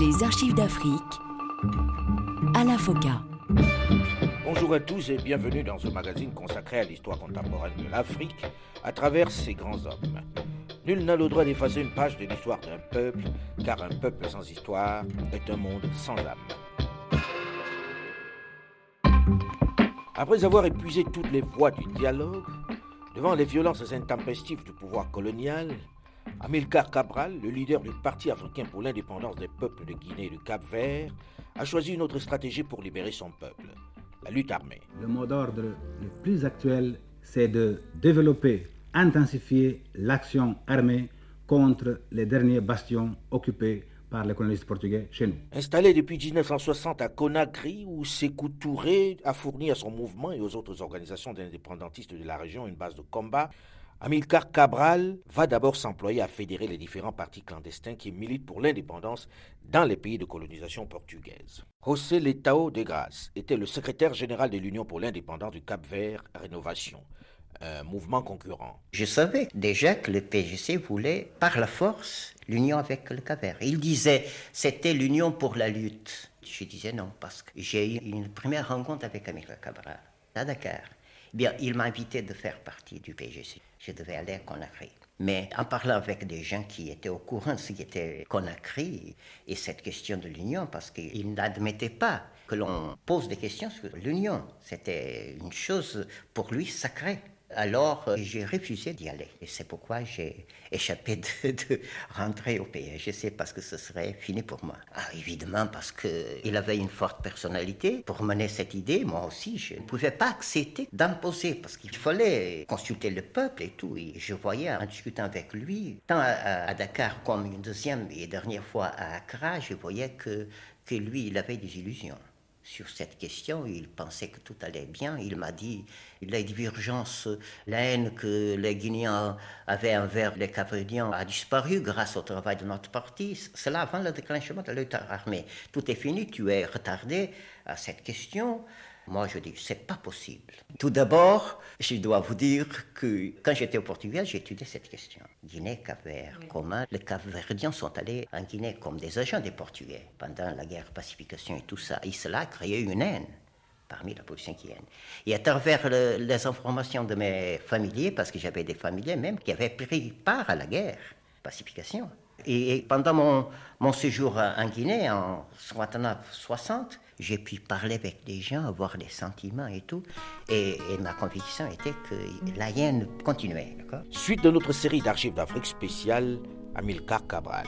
Les archives d'Afrique à la FOCA. Bonjour à tous et bienvenue dans ce magazine consacré à l'histoire contemporaine de l'Afrique à travers ses grands hommes. Nul n'a le droit d'effacer une page de l'histoire d'un peuple, car un peuple sans histoire est un monde sans âme. Après avoir épuisé toutes les voies du dialogue, devant les violences intempestives du pouvoir colonial, Amilcar Cabral, le leader du Parti africain pour l'indépendance des peuples de Guinée et du Cap-Vert, a choisi une autre stratégie pour libérer son peuple, la lutte armée. Le mot d'ordre le plus actuel, c'est de développer, intensifier l'action armée contre les derniers bastions occupés par les colonistes portugais chez nous. Installé depuis 1960 à Conakry, où Sékou Touré a fourni à son mouvement et aux autres organisations d'indépendantistes de la région une base de combat, Amilcar Cabral va d'abord s'employer à fédérer les différents partis clandestins qui militent pour l'indépendance dans les pays de colonisation portugaise. José Letao de Grasse était le secrétaire général de l'Union pour l'indépendance du Cap-Vert Rénovation, un mouvement concurrent. Je savais déjà que le PGC voulait, par la force, l'union avec le Cap-Vert. Il disait c'était l'union pour la lutte. Je disais non, parce que j'ai eu une première rencontre avec Amilcar Cabral à Dakar. Bien, il m'a invité de faire partie du PGC. Je devais aller à Conakry. Mais en parlant avec des gens qui étaient au courant de ce qu'était Conakry et cette question de l'union, parce qu'ils n'admettaient pas que l'on pose des questions sur l'union. C'était une chose pour lui sacrée. Alors, euh, j'ai refusé d'y aller. Et c'est pourquoi j'ai échappé de, rentrer au PSGC, parce que ce serait fini pour moi. Ah, évidemment, parce qu'il avait une forte personnalité. Pour mener cette idée, moi aussi, je ne pouvais pas accepter d'imposer, parce qu'il fallait consulter le peuple et tout. Et je voyais, en discutant avec lui, tant à, Dakar comme une deuxième et dernière fois à Accra, je voyais que, que lui, il avait des illusions sur cette question. Il pensait que tout allait bien. Il m'a dit la divergence, la haine que les Guinéens avaient envers les Capridiens a disparu grâce au travail de notre parti. Cela avant le déclenchement de lutte armée. Tout est fini, tu es retardé à cette question. Moi, je dis, c'est pas possible. Tout d'abord, je dois vous dire que quand j'étais au Portugal, étudié cette question. Guinée, Cap-Vert, comment les Cap-Verdiens sont allés en Guinée comme des agents des Portugais pendant la guerre pacification et tout ça. Et cela a créé une haine parmi la population guinéenne. Et à travers les informations de mes familiers, parce que j'avais des familiers même qui avaient pris part à la guerre pacification. Et, pendant mon, mon séjour en Guinée, en 69-60, j'ai pu parler avec des gens, avoir des sentiments et tout. Et, ma conviction était que la haine continuait. Suite de notre série d'archives d'Afrique spéciale, Amilcar Cabral.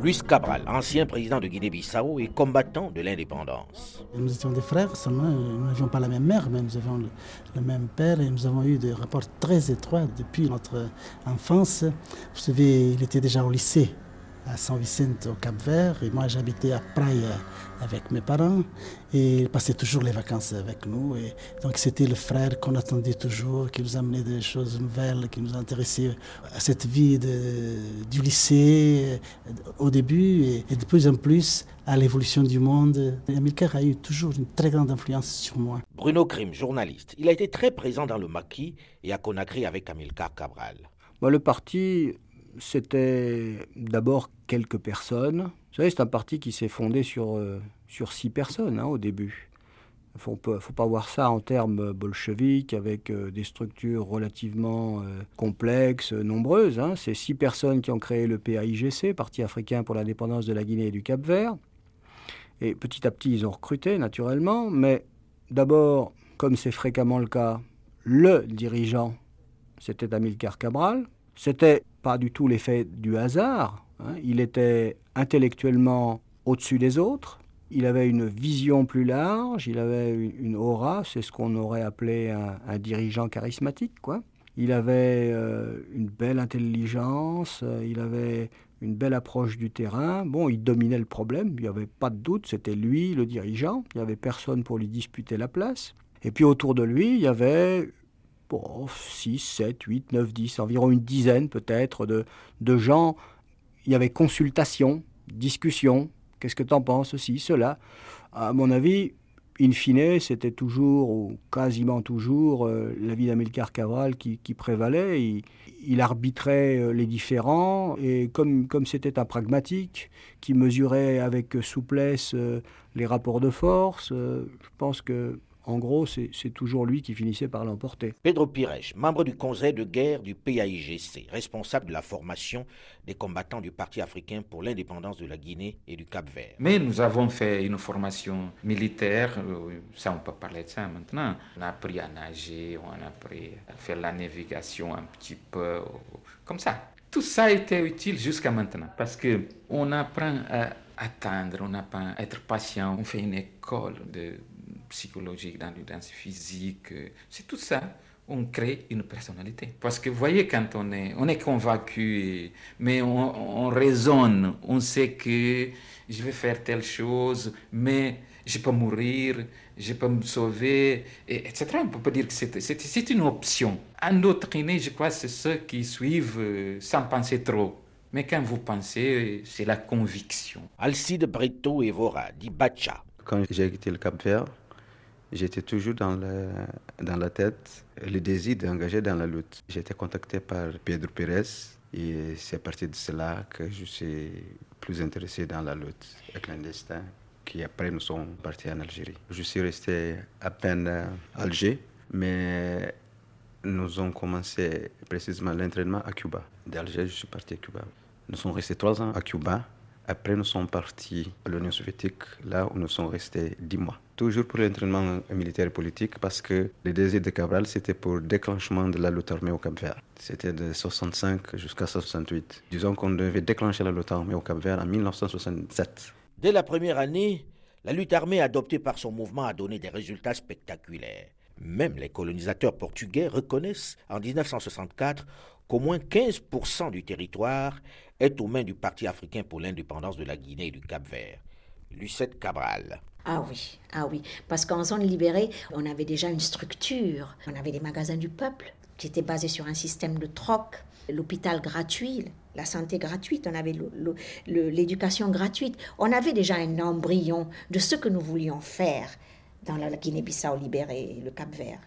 Luis Cabral, ancien président de Guinée-Bissau et combattant de l'indépendance. Nous étions des frères seulement, nous n'avions pas la même mère, mais nous avions le, même père et nous avons eu des rapports très étroits depuis notre enfance. Vous savez, il était déjà au lycée à San Vicente au Cap Vert et moi j'habitais à Praia avec mes parents et il passait toujours les vacances avec nous et donc c'était le frère qu'on attendait toujours qui nous amenait des choses nouvelles qui nous intéressaient à cette vie de, du lycée euh, au début et, de plus en plus à l'évolution du monde. Amilcar a eu toujours une très grande influence sur moi. Bruno Krim, journaliste, il a été très présent dans le maquis et à Conakry avec Amilcar Cabral. le parti c'était d'abord quelques personnes. Vous savez, c'est un parti qui s'est fondé sur, euh, sur six personnes hein, au début. Il ne faut pas voir ça en termes bolcheviques, avec euh, des structures relativement euh, complexes, nombreuses. Hein. C'est six personnes qui ont créé le PAIGC, Parti africain pour l'indépendance de la Guinée et du Cap-Vert. Et petit à petit, ils ont recruté, naturellement, mais d'abord, comme c'est fréquemment le cas, le dirigeant, c'était Amilcar Cabral. C'était pas du tout l'effet du hasard. Hein. Il était intellectuellement au-dessus des autres. Il avait une vision plus large, il avait une aura, c'est ce qu'on aurait appelé un, dirigeant charismatique, quoi. Il avait euh, une belle intelligence, euh, il avait une belle approche du terrain. Bon, il dominait le problème, il n'y avait pas de doute, c'était lui le dirigeant, il n'y avait personne pour lui disputer la place. Et puis autour de lui, il y avait bon, 6, 7, 8, 9, 10, environ une dizaine peut-être de, de gens. Il y avait consultation, discussion, qu'est-ce que tu en penses, ceci, cela? À mon avis, in fine, c'était toujours, ou quasiment toujours, euh, l'avis d'Amilcar Cabral qui, prévalait. Il, il, arbitrait euh, les différents, et comme, comme c'était un pragmatique qui mesurait avec souplesse euh, les rapports de force, je pense que en gros, c'est toujours lui qui finissait par l'emporter. Pedro Pires, membre du conseil de guerre du PAIGC, responsable de la formation des combattants du Parti africain pour l'indépendance de la Guinée et du Cap-Vert. Mais nous avons fait une formation militaire, euh, ça on peut parler de ça maintenant. On a appris à nager, on a appris à faire la navigation un petit peu, comme ça. Tout ça a été utile jusqu'à maintenant parce que on apprend à attendre, on apprend à être patient, on fait une école de psychologique, dans l'urgence physique, euh, c'est tout ça. On crée une personnalité. Parce que vous voyez, quand on est, on est convaincu, mais on, on raisonne, on sait que je vais faire telle chose, mais je peux mourir, je peux me sauver, et, etc. On peut pas dire que c'est une option. Endoctriner, je crois, c'est ceux qui suivent euh, sans penser trop. Mais quand vous pensez, c'est la conviction. Alcide Brito Evora, dit Bacha. Quand j'ai quitté le Cap Vert, J'étais toujours dans, la tête le désir d'engager dans la lutte. J'ai été contacté par Pedro Pérez et c'est à partir de cela que je suis plus intéressé dans la lutte clandestine qui après nous sommes partis en Algérie. Je suis resté à peine à Alger, mais nous avons commencé précisément l'entraînement à Cuba. D'Alger, je suis parti à Cuba. Nous sommes restés trois ans à Cuba. Après, nous sommes partis à l'Union soviétique, là où nous sommes restés dix mois toujours pour l'entraînement militaire et politique, parce que le désir de Cabral, c'était pour le déclenchement de la lutte armée au Cap-Vert. C'était de 65 jusqu'à 68. Disons qu'on devait déclencher la lutte armée au Cap-Vert en 1967. Dès la première année, la lutte armée adoptée par son mouvement a donné des résultats spectaculaires. Même les colonisateurs portugais reconnaissent en 1964 qu'au moins 15% du territoire est aux mains du Parti africain pour l'indépendance de la Guinée et du Cap-Vert. Lucette Cabral. Ah oui, ah oui, parce qu'en zone libérée, on avait déjà une structure. On avait des magasins du peuple qui étaient basés sur un système de troc, l'hôpital gratuit, la santé gratuite, on avait l'éducation gratuite. On avait déjà un embryon de ce que nous voulions faire dans la Guinée-Bissau libérée, le Cap-Vert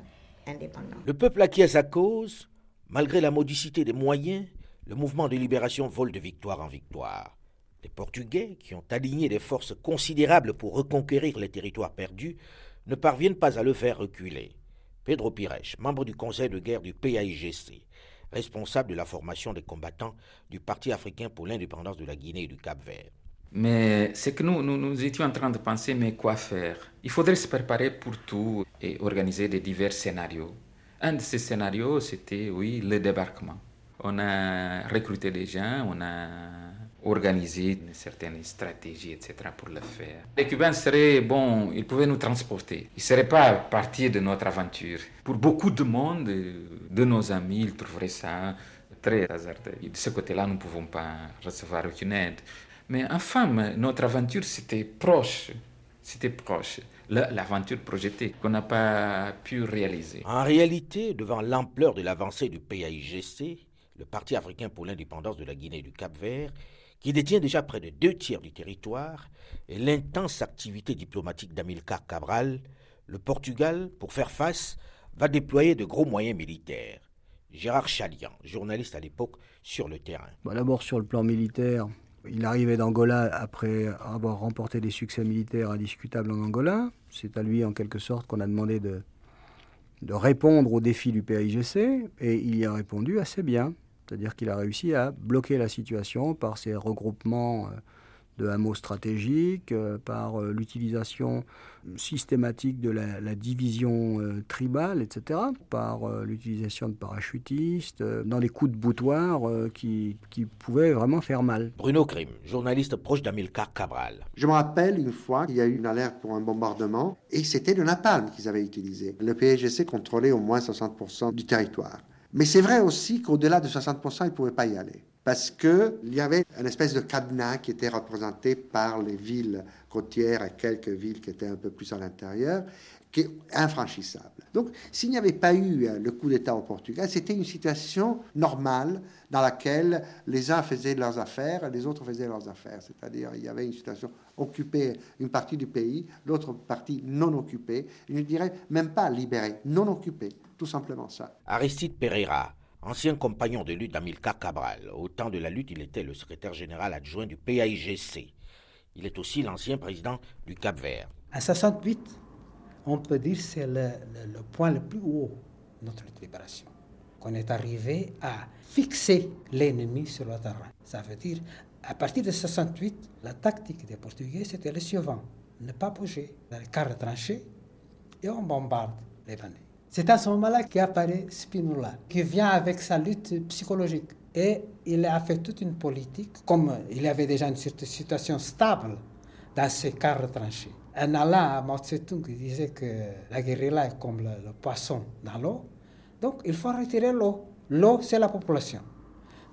indépendant. Le peuple acquiesce à cause, malgré la modicité des moyens, le mouvement de libération vole de victoire en victoire. Les Portugais, qui ont aligné des forces considérables pour reconquérir les territoires perdus, ne parviennent pas à le faire reculer. Pedro Pires, membre du conseil de guerre du PAIGC, responsable de la formation des combattants du Parti africain pour l'indépendance de la Guinée et du Cap-Vert. Mais c'est que nous, nous, étions en train de penser, mais quoi faire? Il faudrait se préparer pour tout et organiser des divers scénarios. Un de ces scénarios, c'était, oui, le débarquement. On a recruté des gens, on a organiser une certaine stratégie, etc. pour le faire. Les Cubains seraient, bon, ils pouvaient nous transporter. Ils ne seraient pas partis de notre aventure. Pour beaucoup de monde, de nos amis, ils trouveraient ça très hasardeux. De ce côté-là, nous ne pouvons pas recevoir aucune aide. Mais enfin, notre aventure, c'était proche. C'était proche. L'aventure projetée qu'on n'a pas pu réaliser. En réalité, devant l'ampleur de l'avancée du PAIGC, le Parti africain pour l'indépendance de la Guinée et du Cap-Vert, qui détient déjà près de deux tiers du territoire, et l'intense activité diplomatique d'Amilcar Cabral, le Portugal, pour faire face, va déployer de gros moyens militaires. Gérard Chalian, journaliste à l'époque, sur le terrain. Bah, d'abord sur le plan militaire, il arrivait d'Angola après avoir remporté des succès militaires indiscutables en Angola. C'est à lui en quelque sorte qu'on a demandé de, répondre aux défis du PAIGC et il y a répondu assez bien. C'est-à-dire qu'il a réussi à bloquer la situation par ses regroupements euh, de hameaux stratégiques, euh, par euh, l'utilisation systématique de la, division tribale, etc., par l'utilisation de parachutistes, dans des coups de boutoir qui, qui, pouvaient vraiment faire mal. Bruno Grimm, journaliste proche d'Amilcar Cabral. Je me rappelle une fois qu'il y a eu une alerte pour un bombardement et c'était le napalm qu'ils avaient utilisé. Le PGC contrôlait au moins 60% du territoire. Mais c'est vrai aussi qu'au-delà de 60%, ils ne pouvaient pas y aller parce qu'il y avait une espèce de cadenas qui était représenté par les villes côtières et quelques villes qui étaient un peu plus à l'intérieur, qui est infranchissable. Donc, s'il n'y avait pas eu euh, le coup d'État au Portugal, c'était une situation normale dans laquelle les uns faisaient leurs affaires et les autres faisaient leurs affaires. C'est-à-dire, il y avait une situation occupée, une partie du pays, l'autre partie non occupée, je ne dirais même pas libérée, non occupée, tout simplement ça. Aristide Pereira, Ancien compagnon de lutte d'Amilcar Cabral, au temps de la lutte, il était le secrétaire général adjoint du PAIGC. Il est aussi l'ancien président du Cap-Vert. En 68, on peut dire que c'est le, point le plus haut de notre libération. Qu'on est arrivé à fixer l'ennemi sur le terrain. Ça veut dire, à partir de 68, la tactique des Portugais, c'était le suivant. Ne pas bouger dans les carres tranchées et on bombarde les bandits. C'est à ce moment-là qu'apparaît Spinola, qui vient avec sa lutte psychologique. Et il a fait toute une politique, comme il y avait déjà une situation stable dans ces carres tranchés. Un allant à Mao Tse-tung disait que la guérilla est comme le, poisson dans l'eau. Donc il faut retirer l'eau. L'eau, c'est la population.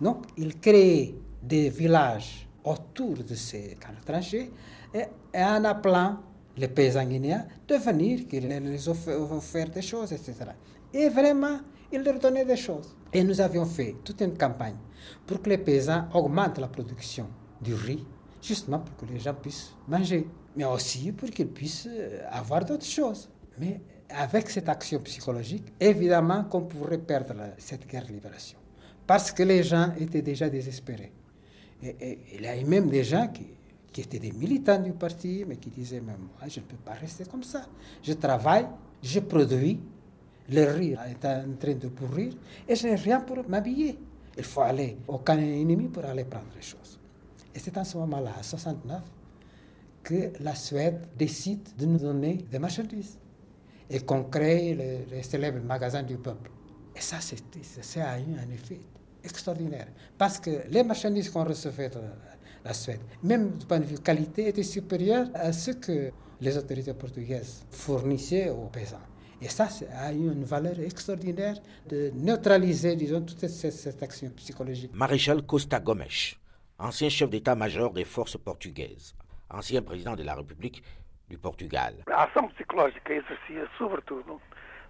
Donc il crée des villages autour de ces carres tranchées et, et en appelant les paysans guinéens de venir, qu'il les offert des choses, etc. Et vraiment, il leur donnait des choses. Et nous avions fait toute une campagne pour que les paysans augmentent la production du riz, justement pour que les gens puissent manger, mais aussi pour qu'ils puissent euh, avoir d'autres choses. Mais avec cette action psychologique, évidemment qu'on pourrait perdre cette guerre de libération, parce que les gens étaient déjà désespérés. Et, et il y a même des gens qui, qui étaient des militants du parti, mais qui disaient, mais moi, je ne peux pas rester comme ça. Je travaille, je produis, le riz est en train de pourrir, et je n'ai rien pour m'habiller. Il faut aller au camp ennemi pour aller prendre les choses. Et c'est en ce moment-là, en 69, que la Suède décide de nous donner des marchandises et qu'on crée le, célèbre magasin du peuple. Et ça, ça a eu un effet extraordinaire. Parce que les marchandises qu'on recevait la Suède, même du point de vue qualité, était supérieure à ce que les autorités portugaises fournissaient aux paysans. Et ça, a eu une valeur extraordinaire de neutraliser, disons, toute cette, action psychologique. Maréchal Costa Gomes, ancien chef d'état-major des forces portugaises, ancien président de la République du Portugal. L'action psychologique est exercée surtout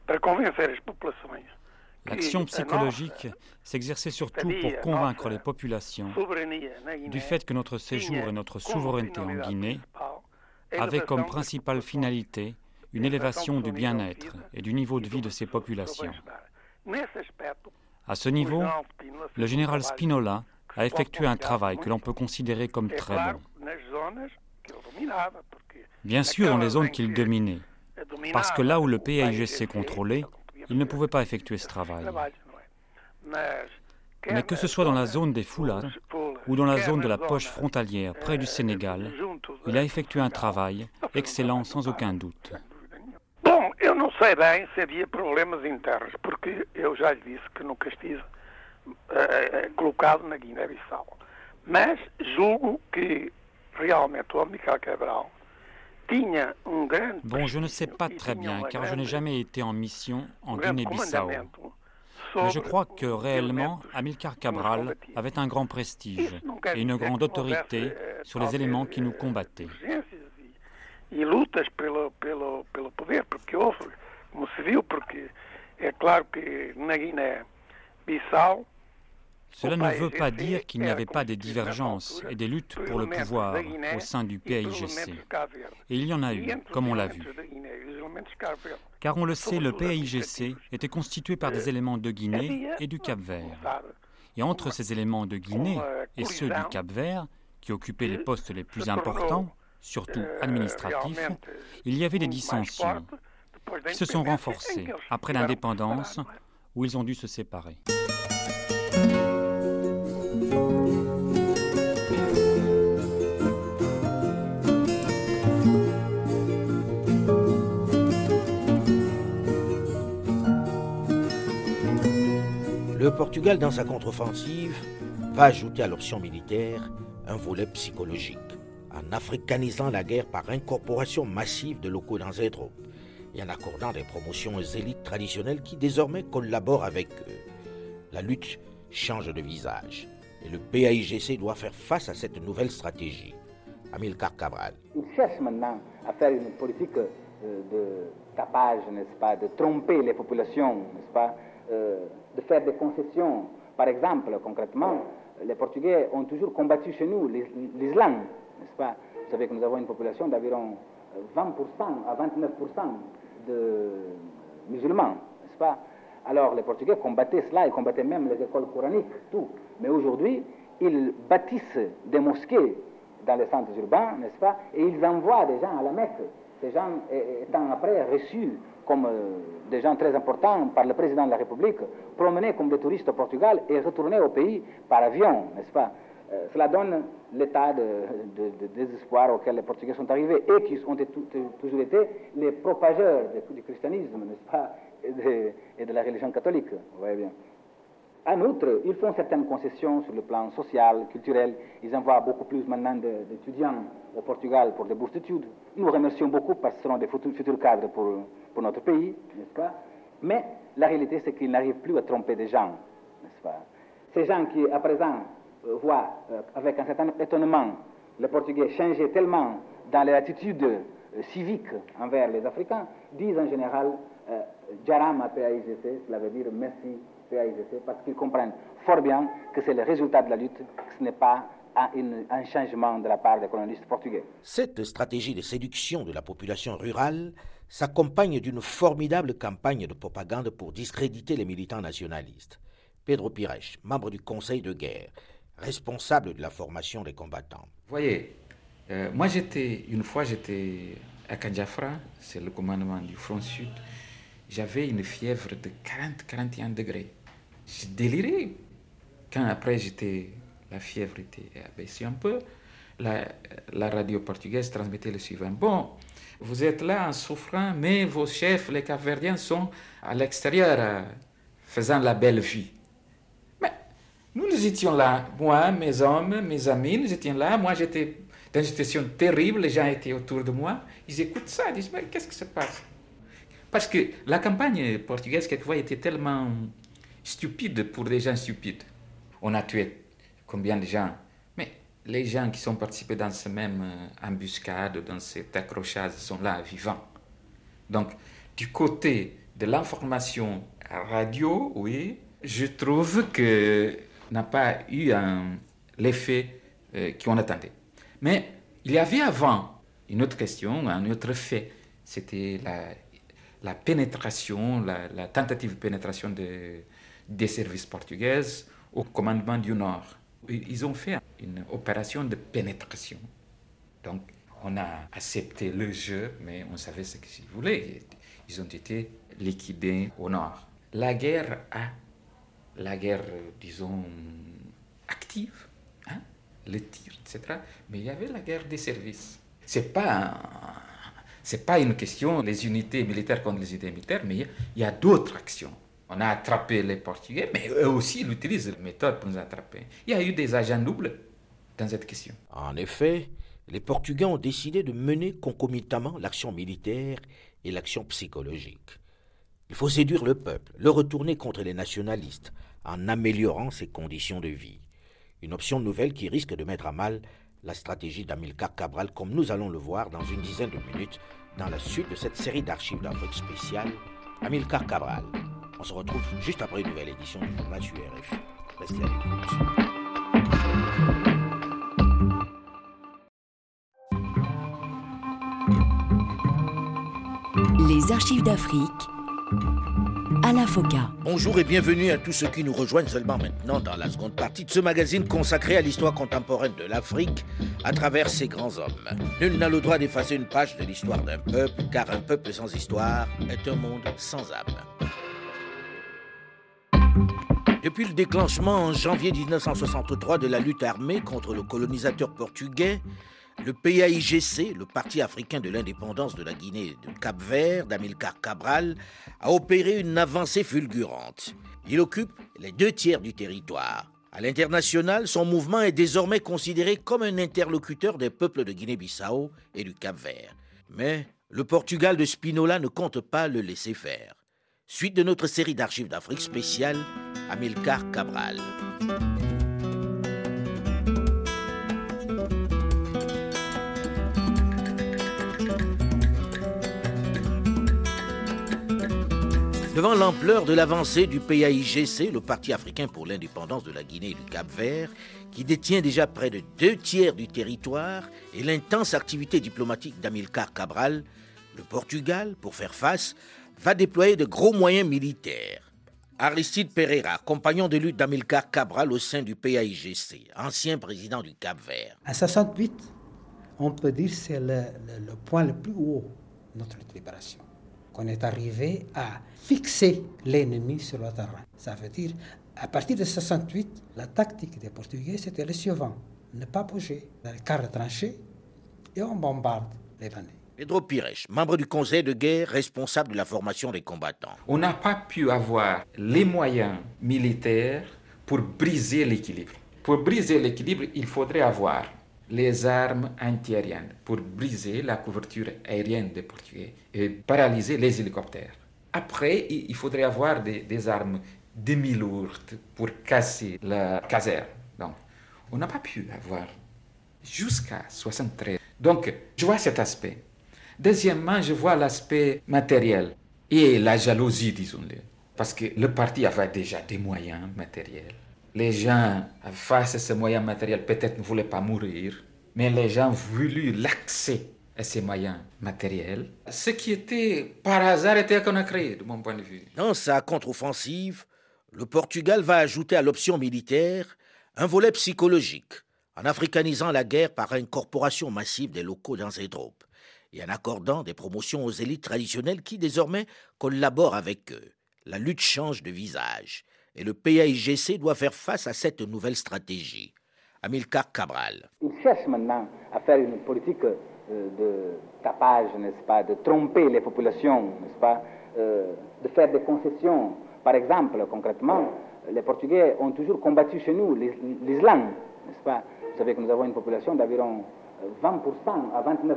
pour convaincre les populations L'action psychologique s'exerçait surtout pour convaincre les populations du fait que notre séjour et notre souveraineté en Guinée avaient comme principale finalité une élévation du bien-être et du niveau de vie de ces populations. À ce niveau, le général Spinola a effectué un travail que l'on peut considérer comme très bon. Bien sûr dans les zones qu'il dominait, parce que là où le PAIGC contrôlait, il ne pouvait pas effectuer ce travail. Mais que ce soit dans la zone des foulards ou dans la zone de la poche frontalière près du Sénégal, il a effectué un travail excellent sans aucun doute. Bom, eu não sei bem se havia problemas internos, porque eu já lhe disse que nunca estive uh, colocado na Guiné-Bissau. Mas julgo que realmente o Amical Cabral Bon, je ne sais pas très bien, car je n'ai jamais été en mission en Guinée-Bissau. Mais je crois que réellement, Amilcar Cabral avait un grand prestige et une grande autorité sur les éléments qui nous combattaient. Cela ne veut pas dire qu'il n'y avait pas des divergences et des luttes pour le pouvoir au sein du PAIGC. Et il y en a eu, comme on l'a vu. Car on le sait, le PAIGC était constitué par des éléments de Guinée et du Cap-Vert. Et entre ces éléments de Guinée et ceux du Cap-Vert, qui occupaient les postes les plus importants, surtout administratifs, il y avait des dissensions qui se sont renforcées après l'indépendance où ils ont dû se séparer. Le Portugal, dans sa contre-offensive, va ajouter à l'option militaire un volet psychologique, en africanisant la guerre par incorporation massive de locaux dans ses troupes et en accordant des promotions aux élites traditionnelles qui désormais collaborent avec eux. La lutte change de visage et le PAIGC doit faire face à cette nouvelle stratégie. Amilcar Cabral. Il cherche maintenant à faire une politique euh, de tapage, n'est-ce pas, de tromper les populations, n'est-ce pas, euh, de faire des concessions. Par exemple, concrètement, les Portugais ont toujours combattu chez nous l'islam, n'est-ce pas? Vous savez que nous avons une population d'environ 20% à 29% de musulmans, n'est-ce pas? Alors les Portugais combattaient cela, ils combattaient même les écoles coraniques, tout. Mais aujourd'hui, ils bâtissent des mosquées dans les centres urbains, n'est-ce pas? Et ils envoient des gens à la Mecque. Ces gens étant après reçus comme euh, des gens très importants par le président de la République, promenés comme des touristes au Portugal et retournés au pays par avion, n'est-ce pas? Euh, Cela donne l'état de, désespoir auquel les Portugais sont arrivés et qui ont toujours été les propageurs du christianisme, n'est-ce pas, et de, et de, la religion catholique, vous voyez bien. En outre, ils font certaines concessions sur le plan social, culturel. Ils envoient beaucoup plus maintenant d'étudiants au Portugal pour des bourses d'études. Nous remercions beaucoup parce que ce seront des futurs, cadres pour, pour notre pays, n'est-ce pas? Mais la réalité, c'est qu'ils n'arrivent plus à tromper des gens, n'est-ce pas? Ces gens qui, à présent, euh, voient euh, avec un certain étonnement le Portugais changer tellement dans les attitudes euh, civiques envers les Africains, disent en général Jarama PAIGC, cela veut dire merci PAIGC, parce qu'ils comprennent fort bien que c'est le résultat de la lutte, que ce n'est pas un changement de la part des colonialistes portugais. Cette stratégie de séduction de la population rurale s'accompagne d'une formidable campagne de propagande pour discréditer les militants nationalistes. Pedro Pires, membre du Conseil de guerre, responsable de la formation des combattants. Voyez, euh, moi j'étais, une fois j'étais à Kandjafra, c'est le commandement du front sud, j'avais une fièvre de 40-41 degrés. J'ai déliré. Quand après j'étais, la fièvre était abaissée un peu, la, la radio portugaise transmettait le suivant. Bon, vous êtes là en souffrant, mais vos chefs, les Capverdiens, sont à l'extérieur euh, faisant la belle vie. Mais nous, nous étions là, moi, mes hommes, mes amis, nous étions là. Moi, j'étais dans une situation terrible, les gens étaient autour de moi. Ils écoutent ça, ils disent, mais qu'est-ce qui se passe? Parce que la campagne portugaise, quelquefois, était tellement stupide pour des gens stupides. On a tué combien de gens? Les gens qui sont participés dans ce même euh, embuscade, dans cette accrochage, sont là vivants. Donc, du côté de l'information radio, oui, je trouve que n'a pas eu l'effet euh, qu'on attendait. Mais il y avait avant une autre question, un autre fait, c'était la, pénétration, la, tentative de pénétration des services portugais au commandement du Nord. Ils ont fait une opération de pénétration. Donc, on a accepté le jeu, mais on savait ce qu'ils voulaient. Ils ont été liquidés au nord. La guerre a, la guerre, disons, active, hein, le tir, etc. Mais il y avait la guerre des services. C'est pas, c'est pas une question des unités militaires contre les unités militaires, mais il y a d'autres actions. On a attrapé les Portugais, mais eux aussi ils utilisent la méthode pour nous attraper. Il y a eu des agents doubles dans cette question. En effet, les Portugais ont décidé de mener concomitamment l'action militaire et l'action psychologique. Il faut séduire le peuple, le retourner contre les nationalistes, en améliorant ses conditions de vie. Une option nouvelle qui risque de mettre à mal la stratégie d'Amilcar Cabral, comme nous allons le voir dans une dizaine de minutes dans la suite de cette série d'archives d'Afrique spéciale. Amilcar Cabral. On se retrouve juste après une nouvelle édition du journal RFI. Restez à l'écoute. Les archives d'Afrique à la FOCA. Bonjour et bienvenue à tous ceux qui nous rejoignent seulement maintenant dans la seconde partie de ce magazine consacré à l'histoire contemporaine de l'Afrique à travers ses grands hommes. Nul n'a le droit d'effacer une page de l'histoire d'un peuple, car un peuple sans histoire est un monde sans âme. Depuis le déclenchement en janvier 1963 de la lutte armée contre le colonisateur portugais, Le PAIGC, le Parti africain de l'indépendance de la Guinée de Cap-Vert, d'Amilcar Cabral, a opéré une avancée fulgurante. Il occupe les deux tiers du territoire. À l'international, son mouvement est désormais considéré comme un interlocuteur des peuples de Guinée-Bissau et du Cap-Vert. Mais le Portugal de Spinola ne compte pas le laisser faire. Suite de notre série d'archives d'Afrique spéciale, Amilcar Cabral. Devant l'ampleur de l'avancée du PAIGC, le Parti africain pour l'indépendance de la Guinée et du Cap-Vert, qui détient déjà près de deux tiers du territoire, et l'intense activité diplomatique d'Amilcar Cabral, le Portugal, pour faire face, va déployer de gros moyens militaires. Aristide Pereira, compagnon de lutte d'Amilcar Cabral au sein du PAIGC, ancien président du Cap-Vert. À 68, on peut dire que c'est le, point le plus haut de notre libération on est arrivé à fixer l'ennemi sur le terrain. Ça veut dire, à partir de 68, la tactique des Portugais, c'était le suivant. Ne pas bouger dans les carres tranchées et on bombarde les bandits. Pedro Pires, membre du conseil de guerre responsable de la formation des combattants. On n'a pas pu avoir les moyens militaires pour briser l'équilibre. Pour briser l'équilibre, il faudrait avoir les armes antiaériennes pour briser la couverture aérienne des Portugais et paralyser les hélicoptères. Après, il faudrait avoir des, armes demi-lourdes pour casser la caserne. Donc, on n'a pas pu avoir jusqu'à 73. Donc, je vois cet aspect. Deuxièmement, je vois l'aspect matériel et la jalousie, disons-le. Parce que le parti avait déjà des moyens matériels les gens, face à ces moyens matériels, peut-être ne voulaient pas mourir, mais les gens voulu l'accès à ces moyens matériels. Ce qui était par hasard était créé, de mon point de vue. Dans sa contre-offensive, le Portugal va ajouter à l'option militaire un volet psychologique, en africanisant la guerre par incorporation massive des locaux dans ses troupes en accordant des promotions aux élites traditionnelles qui désormais collaborent avec eux. La lutte change de visage et le PAIGC doit faire face à cette nouvelle stratégie. Amilcar Cabral. Il cherche maintenant à faire une politique euh, de tapage, n'est-ce pas, de tromper les populations, n'est-ce pas, euh, de faire des concessions. Par exemple, concrètement, les Portugais ont toujours combattu chez nous l'islam, n'est-ce pas Vous savez que nous avons une population d'environ 20% à 29%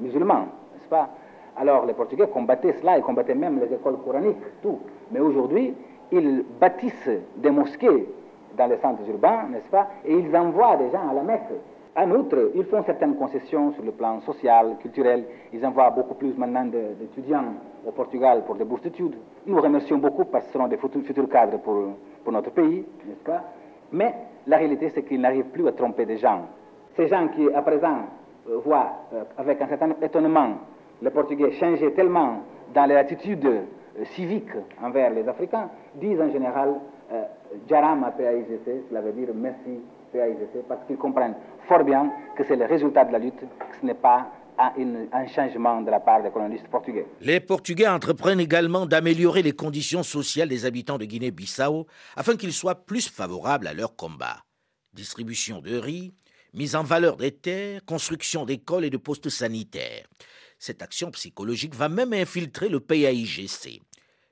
musulmans, n'est-ce pas? Alors les Portugais combattaient cela, ils combattaient même les écoles coraniques, tout. Mais aujourd'hui, ils bâtissent des mosquées dans les centres urbains, n'est-ce pas? Et ils envoient des gens à la Mecque. En outre, ils font certaines concessions sur le plan social, culturel. Ils envoient beaucoup plus maintenant d'étudiants au Portugal pour des bourses d'études. Nous remercions beaucoup parce que ce seront des futurs cadres pour, pour notre pays, n'est-ce pas? Mais la réalité, c'est qu'ils n'arrivent plus à tromper des gens. Ces gens qui, à présent, voient euh, avec un certain étonnement les Portugais changer tellement dans leur attitude euh, civique envers les Africains, disent en général euh, Jarama PAIGC, cela veut dire merci PAIGC, parce qu'ils comprennent fort bien que c'est le résultat de la lutte, que ce n'est pas un, changement de la part des colonialistes portugais. Les Portugais entreprennent également d'améliorer les conditions sociales des habitants de Guinée-Bissau afin qu'ils soient plus favorables à leur combat. Distribution de riz, mise en valeur des terres, construction d'écoles et de postes sanitaires. Cette action psychologique va même infiltrer le PAIGC.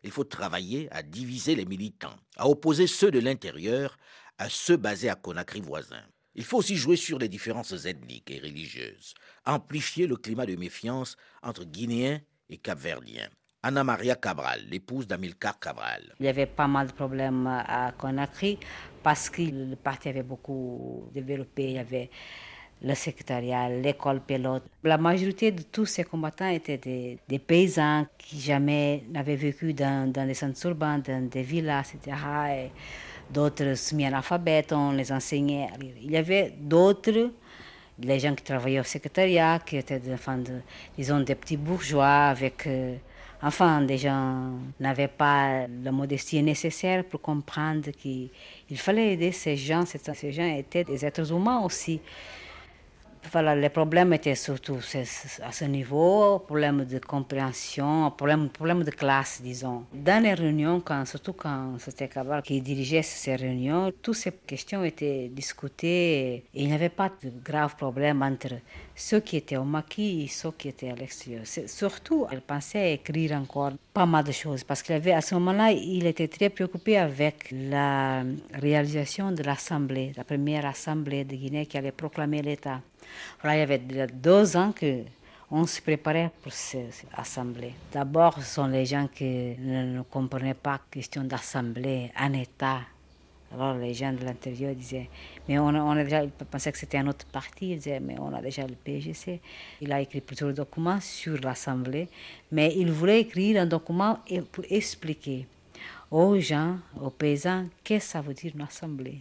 Il faut travailler à diviser les militants, à opposer ceux de l'intérieur à ceux basés à Conakry voisin. Il faut aussi jouer sur les différences ethniques et religieuses, amplifier le climat de méfiance entre Guinéens et Capverdiens. Anna Maria Cabral, l'épouse d'Amilcar Cabral. Il y avait pas mal de problèmes à Conakry parce que le parti avait beaucoup développé, il y avait le secrétariat, l'école pilote. La majorité de tous ces combattants étaient des, paysans qui jamais n'avaient vécu dans, dans, des centres urbains, dans des villas, etc. Et d'autres semi-analphabètes, on les enseignait. Il y avait d'autres, les gens qui travaillaient au secrétariat, qui étaient des enfants, de, disons, des petits bourgeois avec... Euh, enfin, des gens n'avaient pas la modestie nécessaire pour comprendre qu'il fallait aider ces gens. Ces gens étaient des êtres humains aussi. Voilà, les problèmes étaient surtout à ce niveau, problème de compréhension, problème, problème de classe, disons. Dans les réunions, quand, surtout quand c'était Cabral qui dirigeait ces réunions, toutes ces questions étaient discutées et il n'y avait pas de graves problèmes entre ceux qui étaient au maquis et ceux qui étaient à l'extérieur. Surtout, elle pensait écrire encore pas mal de choses parce qu'à ce moment-là, il était très préoccupé avec la réalisation de l'Assemblée, la première Assemblée de Guinée qui allait proclamer l'État. Voilà, il y avait deux ans que on se préparait pour cette assemblée. D'abord, ce sont les gens qui ne, comprenaient pas la question d'assemblée en État. Alors les gens de l'intérieur disaient, mais on, on a déjà, ils pensaient que c'était un autre parti, ils disaient, mais on a déjà le PGC. Il a écrit plusieurs documents sur l'Assemblée, mais il voulait écrire un document pour expliquer aux gens, aux paysans, qu'est-ce que ça veut dire une assemblée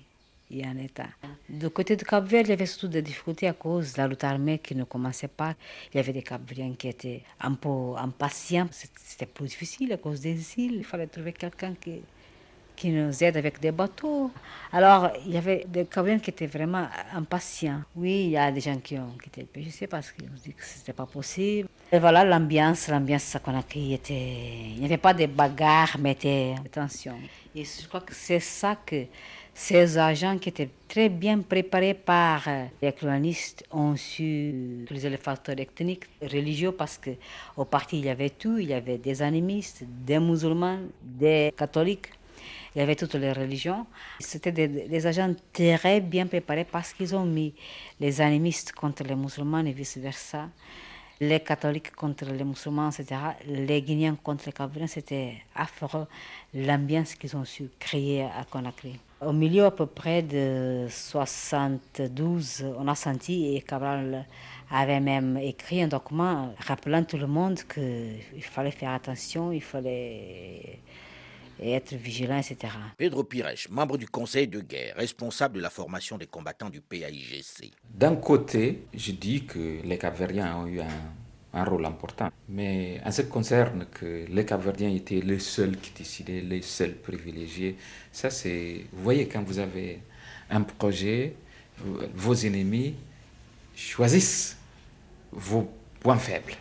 et un État. Du côté du Cap-Vert, il y avait surtout des difficultés à cause de la lutte armée qui ne commençait pas. Il y avait des Cap-Verdiens qui étaient un peu impatients. C'était plus difficile à cause des îles. Il fallait trouver quelqu'un qui, qui nous aide avec des bateaux. Alors, il y avait des Cap-Verdiens qui étaient vraiment impatients. Oui, il y a des gens qui ont quitté le PGC parce qu'ils ont dit que ce n'était pas possible. Et voilà l'ambiance, l'ambiance qu'on a était... Il n'y avait pas de bagarres, mais de tension. Et je crois que c'est ça que ces agents qui étaient très bien préparés par les colonistes ont su utiliser les facteurs ethniques, religieux, parce qu'au parti, il y avait tout. Il y avait des animistes, des musulmans, des catholiques. Il y avait toutes les religions. C'était des, agents très bien préparés parce qu'ils ont mis les animistes contre les musulmans et vice-versa les catholiques contre les musulmans, etc., les Guinéens contre les Camerounais, c'était affreux l'ambiance qu'ils ont su créer à Conakry. Au milieu à peu près de 72, on a senti, et Cabral avait même écrit un document rappelant tout le monde qu'il fallait faire attention, il fallait être vigilant, etc. Pedro Pires, membre du conseil de guerre, responsable de la formation des combattants du PAIGC. D'un côté, je dis que les Capverdiens ont eu un, un, rôle important, mais en ce qui concerne que les Capverdiens étaient les seuls qui décidaient, les seuls privilégiés, ça c'est, vous voyez, quand vous avez un projet, vos ennemis choisissent vos points faibles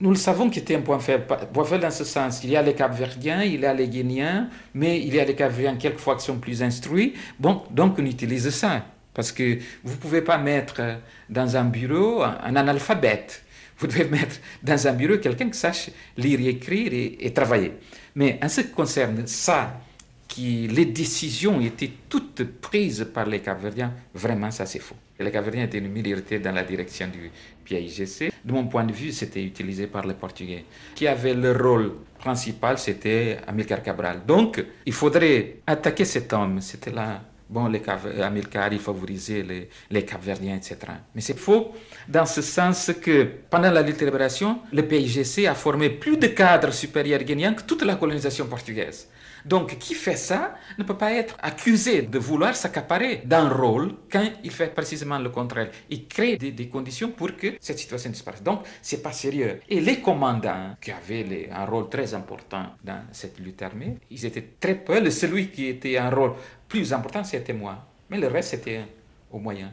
nous le savons qu'il était un point faible. Point faible dans ce sens. Il y a les Capverdiens, il y a les Guinéens, mais il y a les Capverdiens quelquefois qui sont plus instruits. Bon, donc on utilise ça. Parce que vous ne pouvez pas mettre dans un bureau un analphabète. Vous devez mettre dans un bureau quelqu'un qui sache lire, écrire et, travailler. Mais en ce qui concerne ça, qui les décisions étaient toutes prises par les Capverdiens, vraiment ça c'est faux. Les Capverdiens étaient une minorité dans la direction du PIGC. De mon point de vue, c'était utilisé par les Portugais. Qui avait le rôle principal, c'était Amilcar Cabral. Donc, il faudrait attaquer cet homme. C'était là. Bon, les Amilcar, il favorisait les, les Capverdiens, etc. Mais c'est faux dans ce sens que pendant la lutte de libération, le PIGC a formé plus de cadres supérieurs guinéens que toute la colonisation portugaise. Donc, qui fait ça ne peut pas être accusé de vouloir s'accaparer d'un rôle quand il fait précisément le contraire. Il crée des, conditions pour que cette situation disparaisse. Donc, c'est pas sérieux. Et les commandants, qui avaient un rôle très important dans cette lutte armée, ils étaient très peu. Celui qui était un rôle plus important, c'était moi. Mais le reste, c'était au moyen.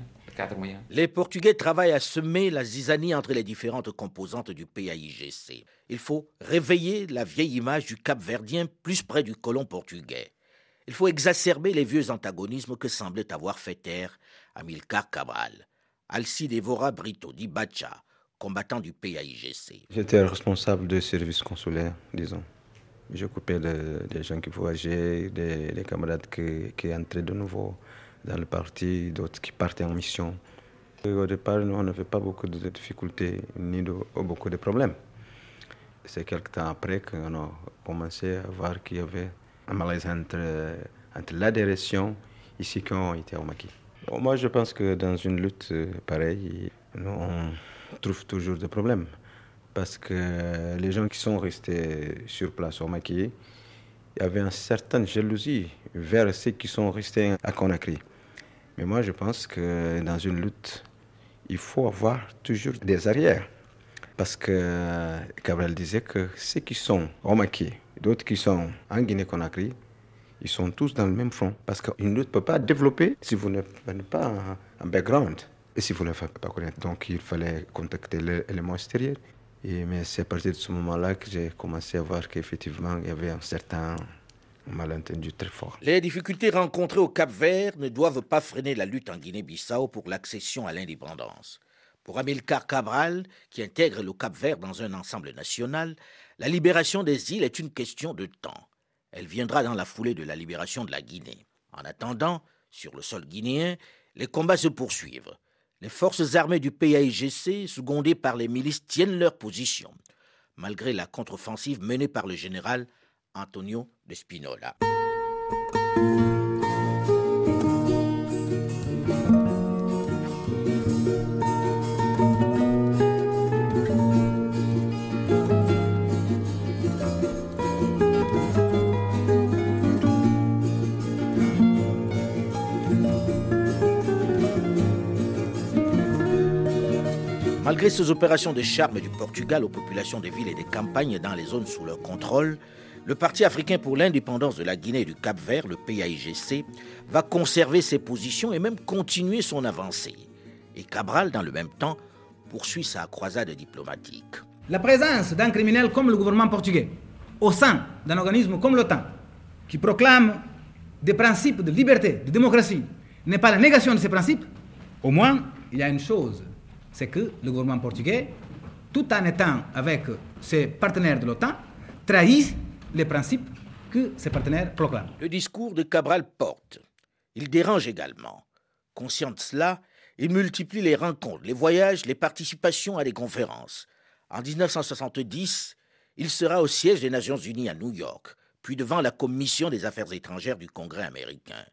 Les Portugais travaillent à semer la zizanie entre les différentes composantes du PAIGC. Il faut réveiller la vieille image du Cap Verdien plus près du colon portugais. Il faut exacerber les vieux antagonismes que semblait avoir fait taire Amilcar Cabral. Alcide Evora Brito Dibacha, combattant du PAIGC. J'étais responsable de service consulaire, disons. J'occupais des gens qui voyageaient, des, camarades qui, qui entraient de nouveau dans le parti, d'autres qui partaient en mission. Au départ, on n'avait pas beaucoup de difficultés ni beaucoup de problèmes. C'est quelques temps après qu'on a commencé à voir qu'il y avait un malaise entre, entre la direction ici qu'on était au maquis. moi, je pense que dans une lutte pareille, on trouve toujours des problèmes. Parce que les gens qui sont restés sur place au maquis, il y avait une certaine jalousie vers ceux qui sont restés à Conakry. Mais moi, je pense que dans une lutte, il faut avoir toujours des arrières. Parce que Cabral disait que ceux qui sont au Maki, d'autres qui sont en Guinée-Conakry, ils sont tous dans le même front. Parce qu'une lutte ne peut pas développer si vous n'avez pas un background. Et s'il ne voulait pas connaître, donc il fallait contacter l'élément extérieur. Et, mais c'est à partir de ce moment-là que j'ai commencé à voir qu'effectivement, il y avait un certain malentendu très fort. Les difficultés rencontrées au Cap Vert ne doivent pas freiner la lutte en Guinée-Bissau pour l'accession à l'indépendance. Pour Amilcar Cabral, qui intègre le Cap Vert dans un ensemble national, la libération des îles est une question de temps. Elle viendra dans la foulée de la libération de la Guinée. En attendant, sur le sol guinéen, les combats se poursuivent. Les forces armées du PAIGC, secondées par les milices, tiennent leur position, malgré la contre-offensive menée par le général Antonio de Spinola. Malgré ces opérations de charme du Portugal aux populations des villes et des campagnes dans les zones sous leur contrôle, le Parti africain pour l'indépendance de la Guinée et du Cap-Vert, le PAIGC, va conserver ses positions et même continuer son avancée. Et Cabral, dans le même temps, poursuit sa croisade diplomatique. La présence d'un criminel comme le gouvernement portugais au sein d'un organisme comme l'OTAN, qui proclame des principes de liberté, de démocratie, n'est pas la négation de ces principes, au moins il y a une chose c'est que le gouvernement portugais, tout en étant avec ses partenaires de l'OTAN, trahit les principes que ses partenaires proclament. Le discours de Cabral porte. Il dérange également. Conscient de cela, il multiplie les rencontres, les voyages, les participations à des conférences. En 1970, il sera au siège des Nations Unies à New York, puis devant la Commission des Affaires étrangères du Congrès américain.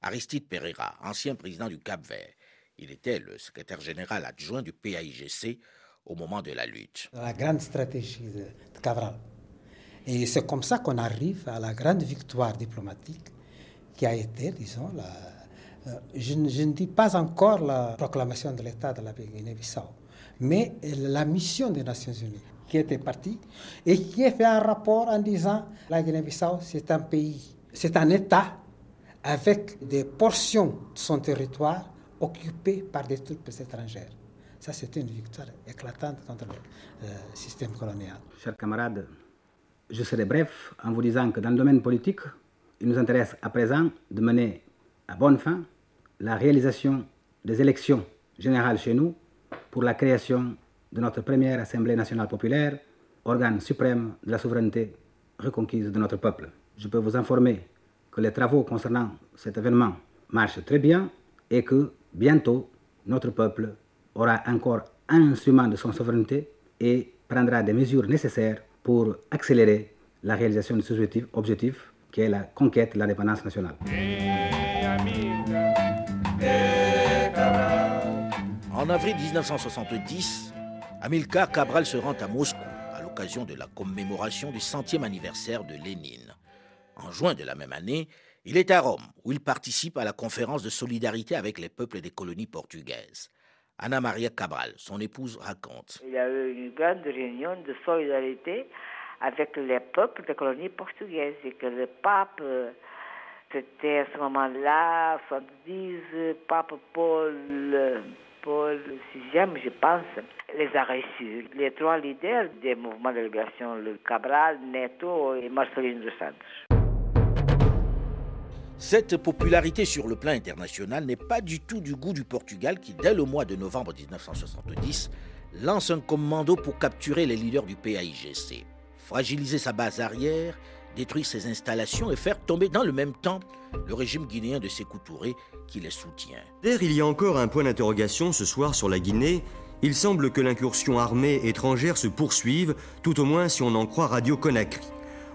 Aristide Pereira, ancien président du Cap-Vert, il était le secrétaire général adjoint du PAIGC au moment de la lutte. La grande stratégie de Cabral. Et c'est comme ça qu'on arrive à la grande victoire diplomatique qui a été, disons, euh, je, ne dis pas encore la proclamation de l'État de la Guinée-Bissau, mais la mission des Nations Unies qui était partie et qui a fait un rapport en disant la Guinée-Bissau, c'est un pays, c'est un État avec des portions de son territoire occupé par des troupes étrangères. Ça, c'était une victoire éclatante contre le euh, système colonial. Chers camarades, je serai bref en vous disant que dans le domaine politique, il nous intéresse à présent de mener à bonne fin la réalisation des élections générales chez nous pour la création de notre première Assemblée nationale populaire, organe suprême de la souveraineté reconquise de notre peuple. Je peux vous informer que les travaux concernant cet événement marchent très bien et que bientôt notre peuple aura encore un instrument de son souveraineté et prendra des mesures nécessaires pour accélérer la réalisation de ce objectif, objectif qui est la conquête de l'indépendance nationale. En avril 1970, Amilcar Cabral se rend à Moscou à l'occasion de la commémoration du centième anniversaire de Lénine. En juin de la même année, il est à Rome, où il participe à la conférence de solidarité avec les peuples des colonies portugaises. Anna Maria Cabral, son épouse, raconte. Il y a eu une grande réunion de solidarité avec les peuples des colonies portugaises et que le pape, c'était à ce moment-là, 70, pape Paul, VI, je pense, les a reçus. Les trois leaders des mouvements de libération, le Cabral, Neto et Marcelino dos Santos. Cette popularité sur le plan international n'est pas du tout du goût du Portugal qui, dès le mois de novembre 1970, lance un commando pour capturer les leaders du PAIGC, fragiliser sa base arrière, détruire ses installations et faire tomber dans le même temps le régime guinéen de Sékou Touré qui les soutient. D'ailleurs, il y a encore un point d'interrogation ce soir sur la Guinée. Il semble que l'incursion armée étrangère se poursuive, tout au moins si on en croit Radio Conakry.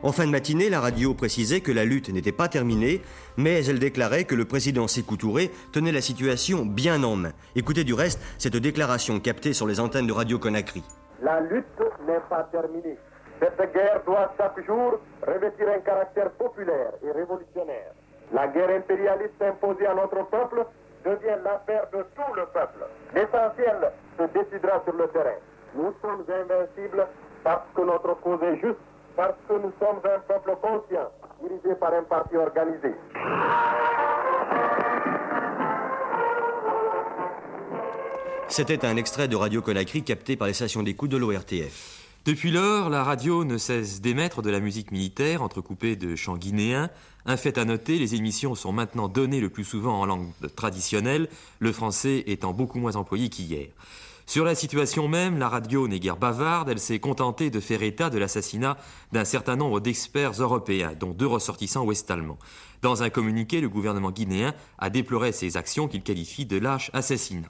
En fin de matinée, la radio précisait que la lutte n'était pas terminée, mais elle déclarait que le président Sékou Touré tenait la situation bien en main. Écoutez du reste cette déclaration captée sur les antennes de Radio Conakry. La lutte n'est pas terminée. Cette guerre doit chaque jour revêtir un caractère populaire et révolutionnaire. La guerre impérialiste imposée à notre peuple devient l'affaire de tout le peuple. L'essentiel se décidera sur le terrain. Nous sommes invincibles parce que notre cause est juste parce que nous sommes un peuple conscient, dirigé par un parti organisé. C'était un extrait de Radio Conakry capté par les stations d'écoute de l'ORTF. Depuis lors, la radio ne cesse d'émettre de la musique militaire entrecoupée de chants guinéens. Un fait à noter, les émissions sont maintenant données le plus souvent en langue traditionnelle, le français étant beaucoup moins employé qu'hier. Sur la situation même, la radio n'est guère bavarde, elle s'est contentée de faire état de l'assassinat d'un certain nombre d'experts européens, dont deux ressortissants ouest-allemands. Dans un communiqué, le gouvernement guinéen a déploré ces actions qu'il qualifie de lâches assassinats.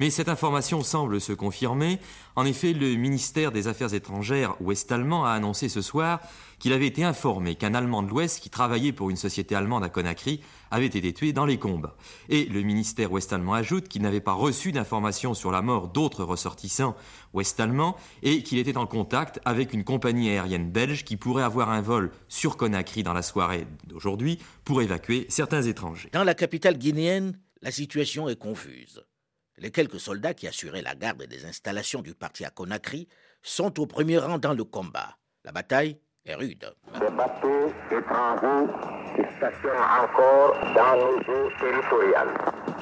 Mais cette information semble se confirmer. En effet, le ministère des Affaires étrangères ouest-allemand a annoncé ce soir qu'il avait été informé qu'un Allemand de l'Ouest qui travaillait pour une société allemande à Conakry avait été tué dans les combats. Et le ministère ouest-allemand ajoute qu'il n'avait pas reçu d'informations sur la mort d'autres ressortissants ouest-allemands et qu'il était en contact avec une compagnie aérienne belge qui pourrait avoir un vol sur Conakry dans la soirée d'aujourd'hui pour évacuer certains étrangers. Dans la capitale guinéenne, la situation est confuse. Les quelques soldats qui assuraient la garde des installations du parti à Conakry sont au premier rang dans le combat. La bataille est rude. Des bateaux étrangers qui stationnent encore dans nos eaux territoriales.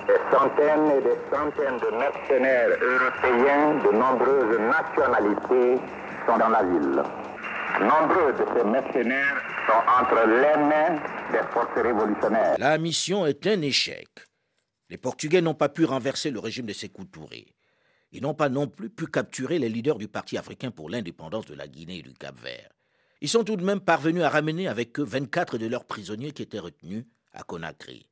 Des centaines et des centaines de mercenaires européens de nombreuses nationalités sont dans la ville. Nombreux de ces mercenaires sont entre les mains des forces révolutionnaires. La mission est un échec. Les Portugais n'ont pas pu renverser le régime de Sékou Touré. Ils n'ont pas non plus pu capturer les leaders du Parti africain pour l'indépendance de la Guinée et du Cap-Vert. Ils sont tout de même parvenus à ramener avec eux 24 de leurs prisonniers qui étaient retenus à Conakry.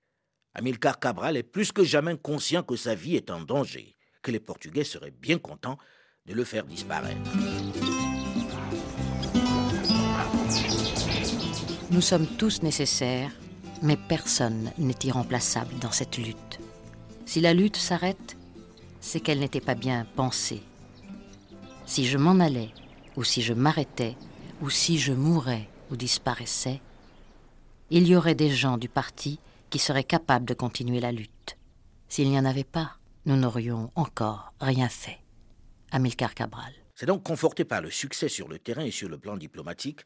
Amilcar Cabral est plus que jamais conscient que sa vie est en danger, que les Portugais seraient bien contents de le faire disparaître. Nous sommes tous nécessaires, mais personne n'est irremplaçable dans cette lutte. Si la lutte s'arrête, c'est qu'elle n'était pas bien pensée. Si je m'en allais, ou si je m'arrêtais, ou si je mourais ou disparaissais, il y aurait des gens du parti qui seraient capables de continuer la lutte. S'il n'y en avait pas, nous n'aurions encore rien fait. Amilcar Cabral. C'est donc conforté par le succès sur le terrain et sur le plan diplomatique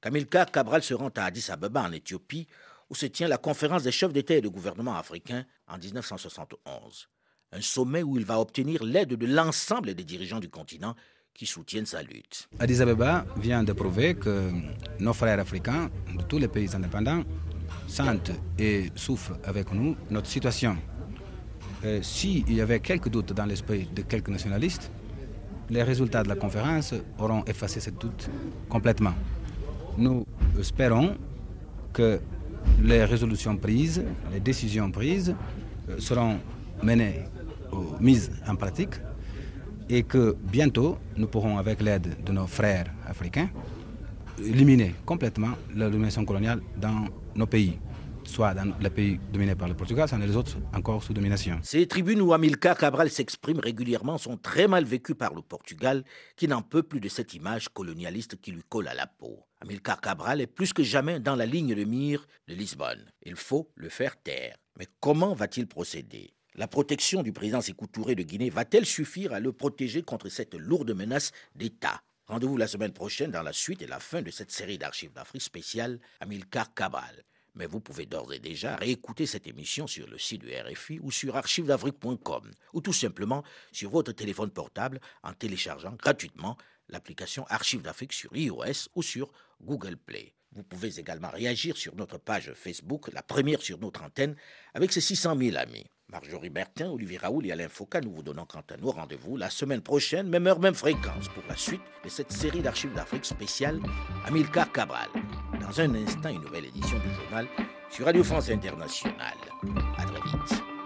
qu'Amilcar Cabral se rend à Addis Abeba en Éthiopie où se tient la conférence des chefs d'État et de gouvernement africains en 1971. Un sommet où il va obtenir l'aide de l'ensemble des dirigeants du continent qui soutiennent sa lutte. Addis Abeba vient de prouver que nos frères africains de tous les pays indépendants sentent et souffrent avec nous notre situation. S'il y avait quelques doutes dans l'esprit de quelques nationalistes, les résultats de la conférence auront effacé ce doute complètement. Nous espérons que les résolutions prises, les décisions prises seront menées mises en pratique et que bientôt nous pourrons, avec l'aide de nos frères africains, éliminer complètement la domination coloniale dans nos pays soit dans les pays dominés par le Portugal, soit dans les autres encore sous domination. Ces tribunes où Amilcar Cabral s'exprime régulièrement sont très mal vécues par le Portugal, qui n'en peut plus de cette image colonialiste qui lui colle à la peau. Amilcar Cabral est plus que jamais dans la ligne de mire de Lisbonne. Il faut le faire taire. Mais comment va-t-il procéder? La protection du président Sékou Touré de Guinée va-t-elle suffire à le protéger contre cette lourde menace d'État? Rendez-vous la semaine prochaine dans la suite et la fin de cette série d'archives d'Afrique spéciale Amilcar Cabral. Mais vous pouvez d'ores et déjà réécouter cette émission sur le site du RFI ou sur archivesdafrique.com ou tout simplement sur votre téléphone portable en téléchargeant gratuitement l'application Archives d'Afrique sur iOS ou sur Google Play. Vous pouvez également réagir sur notre page Facebook, la première sur notre antenne, avec ses 600 000 amis. Marjorie Bertin, Olivier Raoul et Alain Foucault, nous vous donnons quant à nous rendez-vous la semaine prochaine, même heure, même fréquence, pour la suite de cette série d'archives d'Afrique spéciale Amilcar Cabral. Dans un instant, une nouvelle édition du journal sur Radio France Internationale. À très vite.